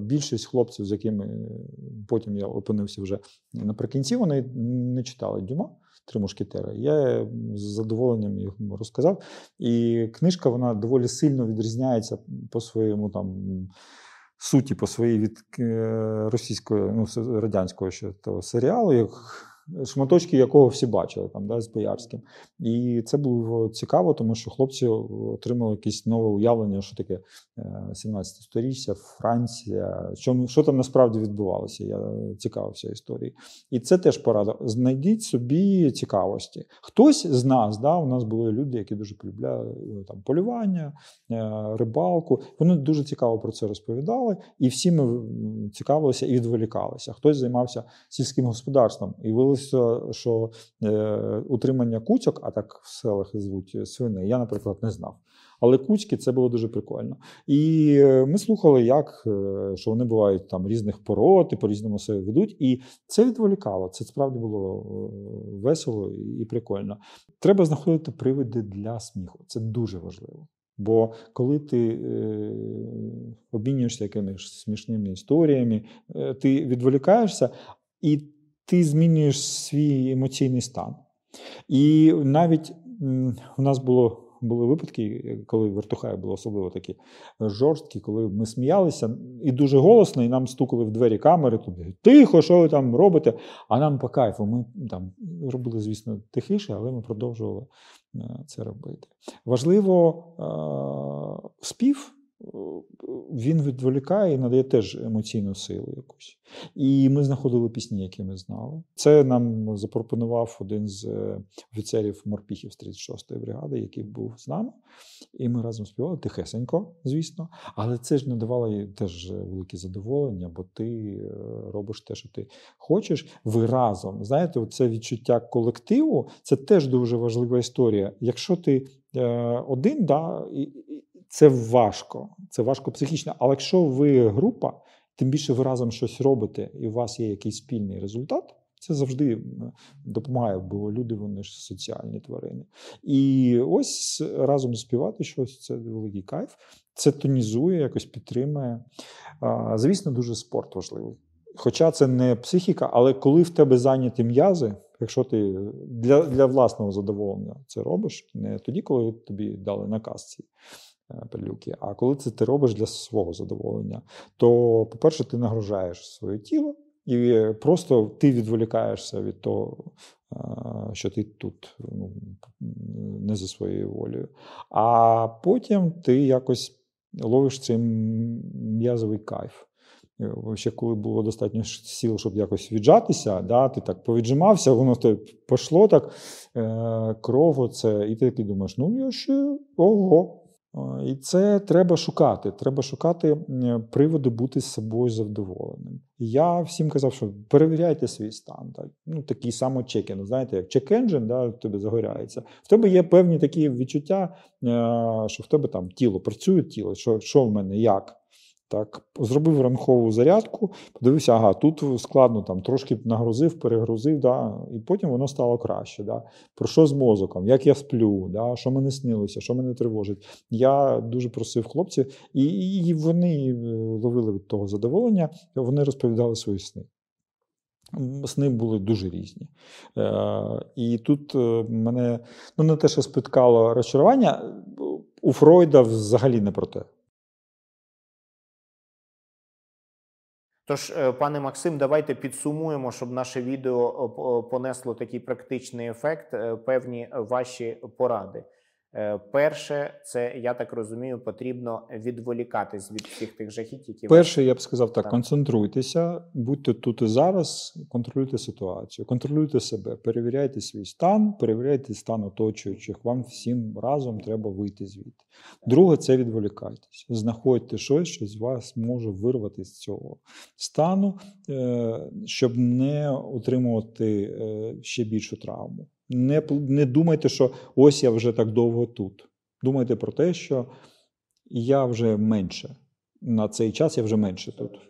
більшість хлопців, з якими потім я опинився вже наприкінці, вони не читали Дюма Три мушкетери. Я з задоволенням їх розказав. І книжка вона доволі сильно відрізняється по своєму там. Суті по своїй від е, російської, ну радянського ще того серіалу, як шматочки якого всі бачили там, да, з Боярським. І це було цікаво, тому що хлопці отримали якесь нове уявлення, що таке 17 е, сторіччя, Франція, що, що там насправді відбувалося. Я цікавився історією. І це теж порада. Знайдіть собі цікавості. Хтось з нас, да, у нас були люди, які дуже полюбляли е, там полювання, е, рибалку. Вони дуже цікаво про це розповідали, і всі ми цікавилися і відволікалися. Хтось займався сільським господарством і виявилося, що е, утримання куцьок, а так в селах звуть свини, я, наприклад, не знав. Але куцьки це було дуже прикольно. І е, ми слухали, як е, що вони бувають там різних пород і по-різному себе ведуть. І це відволікало. Це справді було е, весело і прикольно. Треба знаходити привиди для сміху. Це дуже важливо. Бо коли ти е, обмінюєшся якимись смішними історіями, е, ти відволікаєшся, і ти змінюєш свій емоційний стан. І навіть у нас було. Були випадки, коли вертухаї були особливо такі жорсткі, коли ми сміялися і дуже голосно, і нам стукали в двері камери. Тобі тихо, що ви там робите? А нам по кайфу. Ми там робили, звісно, тихіше, але ми продовжували е, це робити. Важливо е, спів він відволікає і надає теж емоційну силу якусь. І ми знаходили пісні, які ми знали. Це нам запропонував один з е, офіцерів морпіхів з 36-ї бригади, який був з нами. І ми разом співали тихесенько, звісно. Але це ж не давало їй теж велике задоволення, бо ти е, робиш те, що ти хочеш. Ви разом. Знаєте, це відчуття колективу це теж дуже важлива історія. Якщо ти е, один, да, і, це важко, це важко психічно. Але якщо ви група, тим більше ви разом щось робите, і у вас є якийсь спільний результат, це завжди допомагає, бо люди вони ж соціальні тварини. І ось разом співати щось це великий кайф. Це тонізує, якось підтримує. Звісно, дуже спорт важливий. Хоча це не психіка, але коли в тебе зайняті м'язи, якщо ти для для власного задоволення це робиш, не тоді, коли тобі дали наказ ці Е, пилюки. А коли це ти робиш для свого задоволення, то, по-перше, ти нагружаєш своє тіло і просто ти відволікаєшся від того, е, що ти тут ну, не за своєю волею. А потім ти якось ловиш цей м'язовий кайф. Е, ще коли було достатньо сил, щоб якось віджатися, да, ти так повіджимався, воно те пішло так, е, кров, оце, і ти такий думаєш, ну я ще ого. І це треба шукати. Треба шукати приводи бути з собою завдоволеним. Я всім казав, що перевіряйте свій стан. Так? Ну, Такий самочекінг. Знаєте, як чек-енджин, да, в тебе загоряється. В тебе є певні такі відчуття, що в тебе там тіло працює тіло, що що в мене, як. Так, зробив ранкову зарядку, подивився, ага, тут складно, там трошки нагрузив, перегрузив, да, і потім воно стало краще. Да. Про що з мозоком, як я сплю, да, що мене снилося, що мене тривожить. Я дуже просив хлопців, і, і вони е, ловили від того задоволення, вони розповідали свої сни. Сни були дуже різні. Е, і тут е, мене ну, не те, що спіткало розчарування, у Фройда взагалі не про те. Тож, е, пане Максим, давайте підсумуємо, щоб наше відео е, понесло такий практичний ефект. е, Певні ваші поради. Е, Перше, це я так розумію, потрібно відволікатись від всіх тих жахіть, які Перше, я б сказав так: Так. концентруйтеся, будьте тут і зараз, контролюйте ситуацію, контролюйте себе, перевіряйте свій стан, перевіряйте стан оточуючих. Вам всім разом треба вийти звідти. Друге, це відволікайтесь. Знаходьте щось, що з вас може вирвати з цього стану, е, щоб не отримувати е, ще більшу травму. Не, не думайте, що ось я вже так довго тут. Думайте про те, що я вже менше. На цей час я вже менше тут.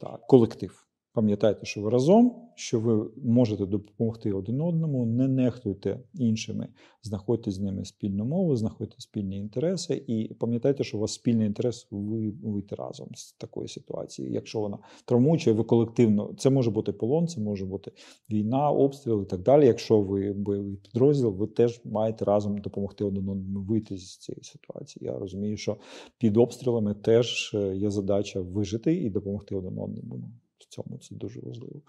Так, колектив. Пам'ятайте, що ви разом, що ви можете допомогти один одному, не нехтуйте іншими, знаходьте з ними спільну мову, знаходьте спільні інтереси, і пам'ятайте, що у вас спільний інтерес ви- вийти разом з такої ситуації. Якщо вона травмуюча, ви колективно, це може бути полон, це може бути війна, обстріл і так далі. Якщо ви бойовий підрозділ, ви теж маєте разом допомогти один одному вийти з цієї ситуації. Я розумію, що під обстрілами теж е, є задача вижити і допомогти один одному. Цьому це дуже важливо.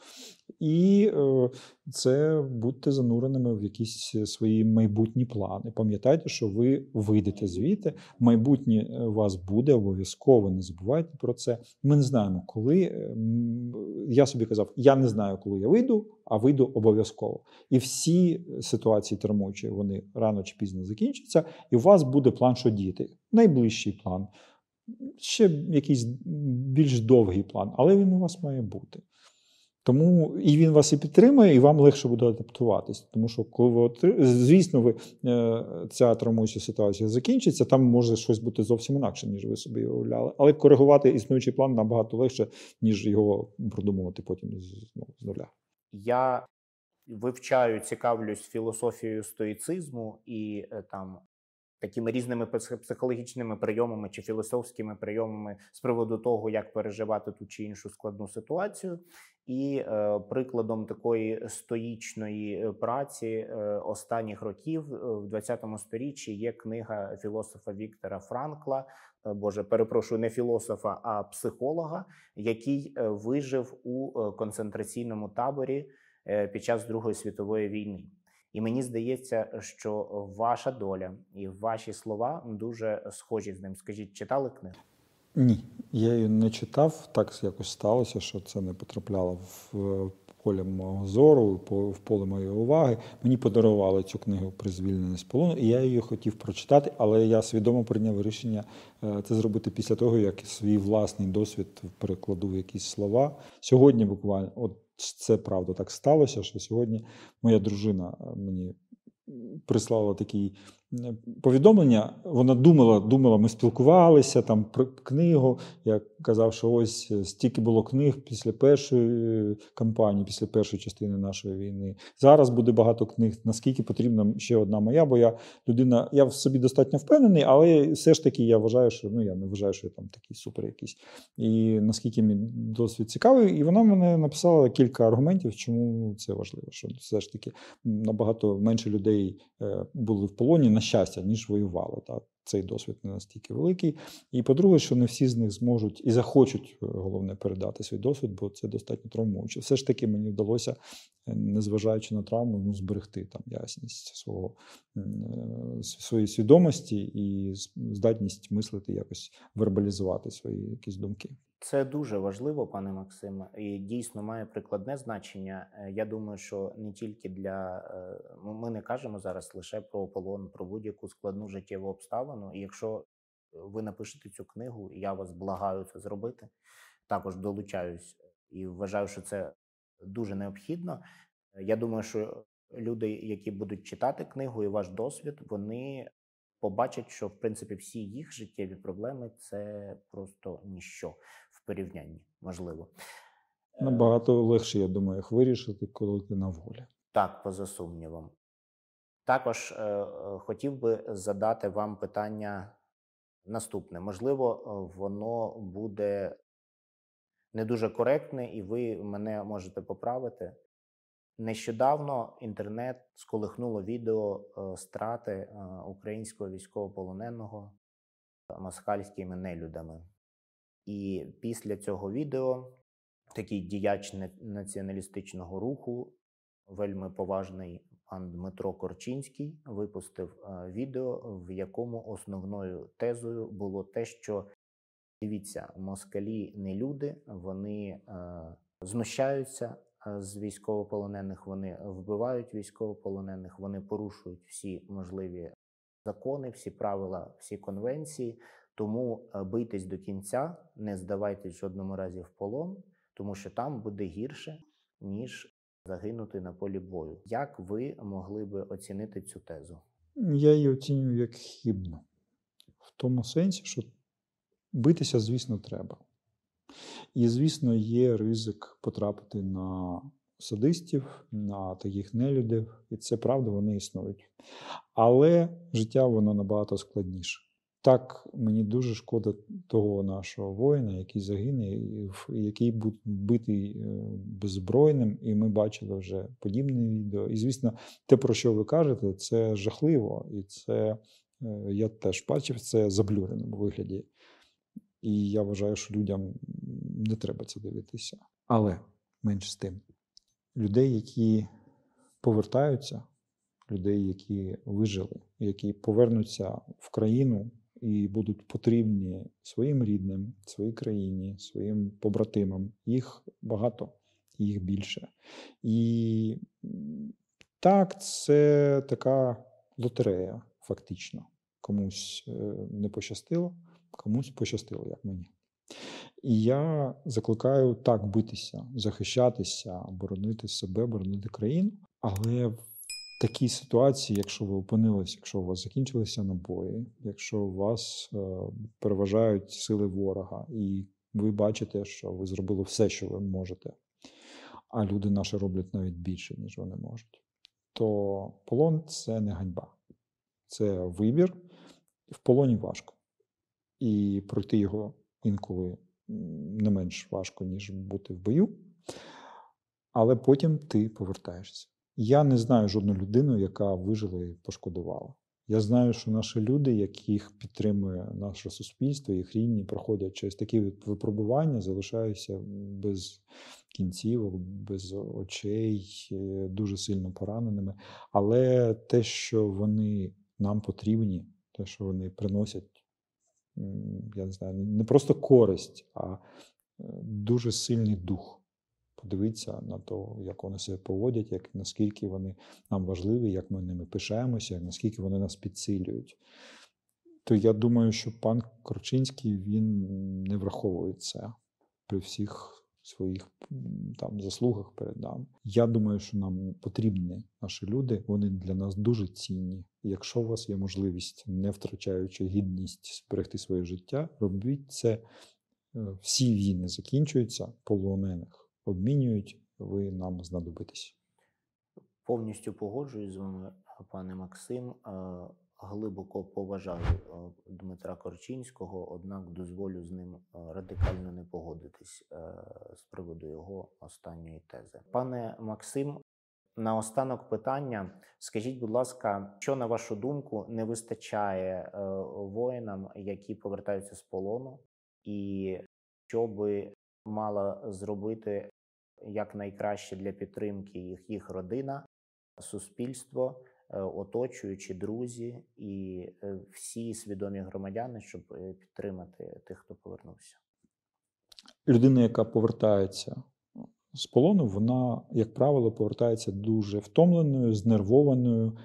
І е, це будьте зануреними в якісь свої майбутні плани. Пам'ятайте, що ви вийдете звідти. Майбутнє е, вас буде обов'язково. Не забувайте про це. Ми не знаємо, коли. Е, Я собі казав, я не знаю, коли я вийду, а вийду обов'язково. І всі ситуації травмуючі, вони рано чи пізно закінчаться, і у вас буде план, що діти. Найближчий план ще якийсь більш довгий план, але він у вас має бути. Тому і він вас і підтримує, і вам легше буде адаптуватись. Тому що, коли ви отри- звісно, ви е, ця травмуюча ситуація закінчиться, там може щось бути зовсім інакше, ніж ви собі уявляли. Але коригувати існуючий план набагато легше, ніж його продумувати потім з, ну, з нуля. я вивчаю, цікавлюсь філософією стоїцизму і е, там такими різними психологічними прийомами чи філософськими прийомами з приводу того, як переживати ту чи іншу складну ситуацію. І е, прикладом такої стоїчної е, праці е, останніх років е, в 20 сторіччі є книга філософа Віктора Франкла. е, Боже, перепрошую, не філософа, а психолога, який вижив у концентраційному таборі під час Другої світової війни. І мені здається, що ваша доля і ваші слова дуже схожі з ним. Скажіть, читали книгу? Ні, я її не читав. Так якось сталося, що це не потрапляло в поле мого зору, в поле моєї уваги. Мені подарували цю книгу при звільненні з полону, і я її хотів прочитати, але я свідомо прийняв рішення е, це зробити після того, як свій власний досвід перекладу в якісь слова. Сьогодні буквально, от це правда так сталося, що сьогодні моя дружина е, мені прислала такий повідомлення. Вона думала, думала, ми спілкувалися там про книгу. Я казав, що ось е, стільки було книг після першої е, кампанії, після першої частини нашої війни. Зараз буде багато книг. Наскільки потрібна ще одна моя, бо я людина, я в собі достатньо впевнений, але все ж таки я вважаю, що ну я не вважаю, що я там такий супер якийсь. І наскільки мій досвід цікавий, і вона мене написала кілька аргументів, чому це важливо. Що все ж таки набагато менше людей е, були в полоні щастя, ніж воювали. Так? Цей досвід не настільки великий. І по-друге, що не всі з них зможуть і захочуть е, головне передати свій досвід, бо це достатньо травмуюче. Все ж таки мені вдалося, е, незважаючи на травму, ну, зберегти там ясність свого е, своєї свідомості і здатність мислити, якось вербалізувати свої якісь думки. Це дуже важливо, пане Максиме, і дійсно має прикладне значення. Е, Я думаю, що не тільки для е, ми не кажемо зараз лише про полон, про будь-яку складну життєву обставину. І якщо ви напишете цю книгу, я вас благаю це зробити, також долучаюсь і вважаю, що це дуже необхідно. Е, Я думаю, що люди, які будуть читати книгу і ваш досвід, вони побачать, що в принципі всі їх життєві проблеми це просто ніщо порівнянні, можливо. Е, Набагато легше, я думаю, їх вирішити, коли ти на волі. Так, поза сумнівом. Також е, е, хотів би задати вам питання наступне. Можливо, е, воно буде не дуже коректне, і ви мене можете поправити. Нещодавно інтернет сколихнуло відео е, страти е, українського військовополоненого москальськими нелюдами. І після цього відео такий діяч націоналістичного руху, вельми поважний пан Дмитро Корчинський, випустив е, відео, в якому основною тезою було те, що дивіться, москалі не люди, вони е, знущаються е, з військовополонених, вони вбивають військовополонених, вони порушують всі можливі закони, всі правила, всі конвенції. Тому е, бийтесь до кінця, не здавайтесь в жодному разі в полон, тому що там буде гірше, ніж загинути на полі бою. Як ви могли би оцінити цю тезу? Я її оцінюю як хибну. В тому сенсі, що битися, звісно, треба. І, звісно, є ризик потрапити на садистів, на таких нелюдів, і це правда, вони існують. Але життя воно набагато складніше. Так, мені дуже шкода того нашого воїна, який загине, який був битий е, беззбройним, і ми бачили вже подібне відео. І, звісно, те, про що ви кажете, це жахливо, і це е, я теж бачив це заблюреному вигляді. І я вважаю, що людям не треба це дивитися. Але менш з тим, людей, які повертаються, людей, які вижили, які повернуться в країну і будуть потрібні своїм рідним, своїй країні, своїм побратимам. Їх багато, їх більше. І так, це така лотерея, фактично. Комусь е, не пощастило, комусь пощастило, як мені. І я закликаю так битися, захищатися, боронити себе, боронити країну. Але в такій ситуації, якщо ви опинилися, якщо у вас закінчилися набої, якщо у вас е, переважають сили ворога, і ви бачите, що ви зробили все, що ви можете, а люди наші роблять навіть більше, ніж вони можуть, то полон це не ганьба, це вибір. В полоні важко. І пройти його інколи не менш важко, ніж бути в бою. Але потім ти повертаєшся. Я не знаю жодну людину, яка вижила і пошкодувала. Я знаю, що наші люди, яких підтримує наше суспільство, їх рідні, проходять через такі випробування, залишаються без кінцівок, без очей, е, дуже сильно пораненими. Але те, що вони нам потрібні, те, що вони приносять, я не знаю, не просто користь, а е, дуже сильний дух. Подивитися на те, як вони себе поводять, як наскільки вони нам важливі, як ми ними пишаємося, наскільки вони нас підсилюють. То я думаю, що пан Корчинський він не враховує це при всіх своїх там заслугах перед нами. Я думаю, що нам потрібні наші люди, вони для нас дуже цінні. Якщо у вас є можливість, не втрачаючи гідність, зберегти своє життя, робіть це. Е, Всі війни закінчуються, полонених обмінюють, ви нам знадобитесь. Повністю погоджуюсь з вами, пане Максим. Е, Глибоко поважаю е, Дмитра Корчинського, однак дозволю з ним е, радикально не погодитись з приводу його останньої тези. Пане Максим, наостанок питання. Скажіть, будь ласка, що на вашу думку не вистачає воїнам, які повертаються з полону, і що би мала зробити якнайкраще для підтримки їх, їх родина, суспільство, е, оточуючі друзі і е, всі свідомі громадяни, щоб е, підтримати тих, хто повернувся. Людина, яка повертається з полону, вона, як правило, повертається дуже втомленою, знервованою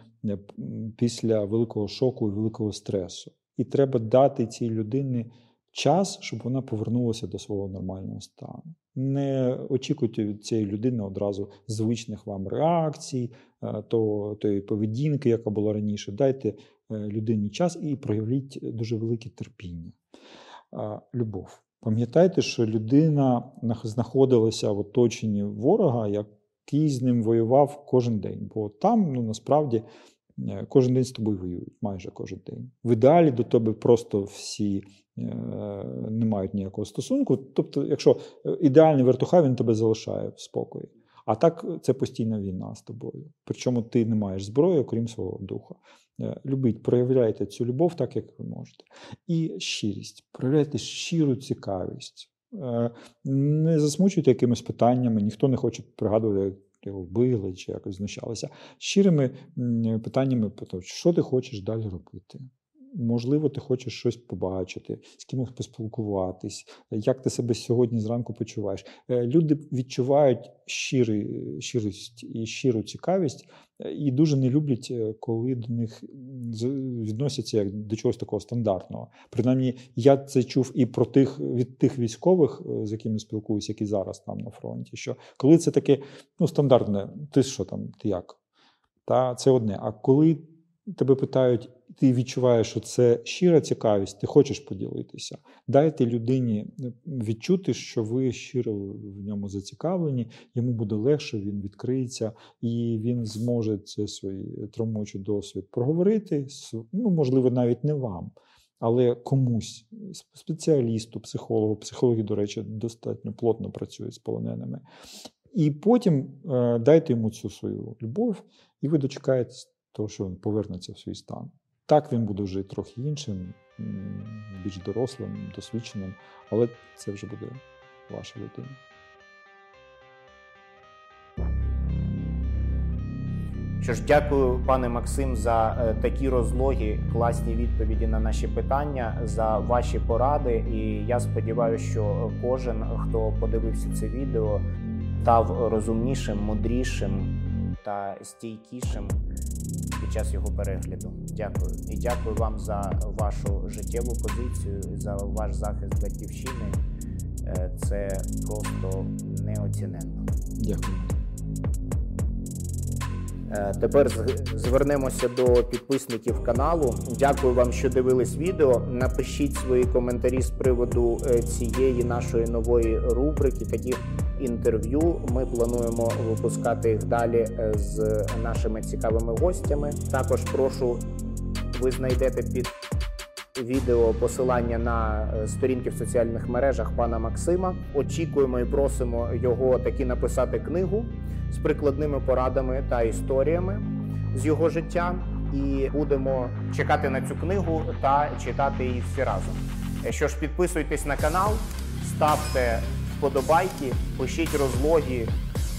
після великого шоку і великого стресу. І треба дати цій людині час, щоб вона повернулася до свого нормального стану. Не очікуйте від цієї людини одразу звичних вам реакцій, е, то, тої поведінки, яка була раніше. Дайте е, людині час і проявіть дуже велике терпіння. Любов. Пам'ятайте, що людина знаходилася в оточенні ворога, який з ним воював кожен день. Бо там, ну насправді, кожен день з тобою воюють, майже кожен день. В ідеалі до тебе просто всі е, не мають ніякого стосунку. Тобто, якщо е, ідеальний вертуха, він тебе залишає в спокої. А так е, це постійна війна з тобою. Причому ти не маєш зброї, окрім свого духа. Е, Любіть, проявляйте цю любов так, як ви можете. І щирість. Проявляйте щиру цікавість. Е, Не засмучуйте якимись питаннями, ніхто не хоче пригадувати, його вбили чи якось знущалися. Щирими питаннями, що ти хочеш далі робити. Можливо, ти хочеш щось побачити, з кимось поспілкуватись, як ти себе сьогодні зранку почуваєш. Е, Люди відчувають щирий, щирість і щиру цікавість, е, і дуже не люблять, е, коли до них відносяться як до чогось такого стандартного. Принаймні, я це чув і про тих від тих військових, е, з якими спілкуюся, які зараз там на фронті. Що коли це таке ну, стандартне, ти що там, ти як? Та це одне. А коли тебе питають, ти відчуваєш, що це щира цікавість, ти хочеш поділитися. Дайте людині е, відчути, що ви щиро в ньому зацікавлені, йому буде легше, він відкриється, і він зможе це свій травмуючий досвід проговорити. Ну, можливо, навіть не вам. Але комусь, спеціалісту, психологу, психологи, до речі, достатньо плотно працюють з полоненими. І потім е, дайте йому цю свою любов, і ви дочекаєтесь того, що він повернеться в свій стан. Так він буде вже трохи іншим, більш дорослим, досвідченим, але це вже буде ваша людина. Що ж, дякую, пане Максим, за е, такі розлогі, класні відповіді на наші питання, за ваші поради. І я сподіваюся, що кожен, хто подивився це відео, став розумнішим, мудрішим та стійкішим під час його перегляду. Дякую. І дякую вам за вашу життєву позицію, за ваш захист батьківщини. Е, Це просто неоціненно. Дякую. Е, Тепер звернемося до підписників каналу. Дякую вам, що дивились відео. Напишіть свої коментарі з приводу е, цієї нашої нової рубрики, таких інтерв'ю. Ми плануємо випускати їх далі е, з нашими цікавими гостями. Також прошу, ви знайдете під відео посилання на е, сторінки в соціальних мережах пана Максима. Очікуємо і просимо його таки написати книгу з прикладними порадами та історіями з його життя. І будемо чекати на цю книгу та читати її всі разом. Е, Що ж, підписуйтесь на канал, ставте вподобайки, пишіть розлогі,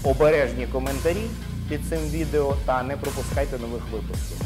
обережні коментарі під цим відео та не пропускайте нових випусків.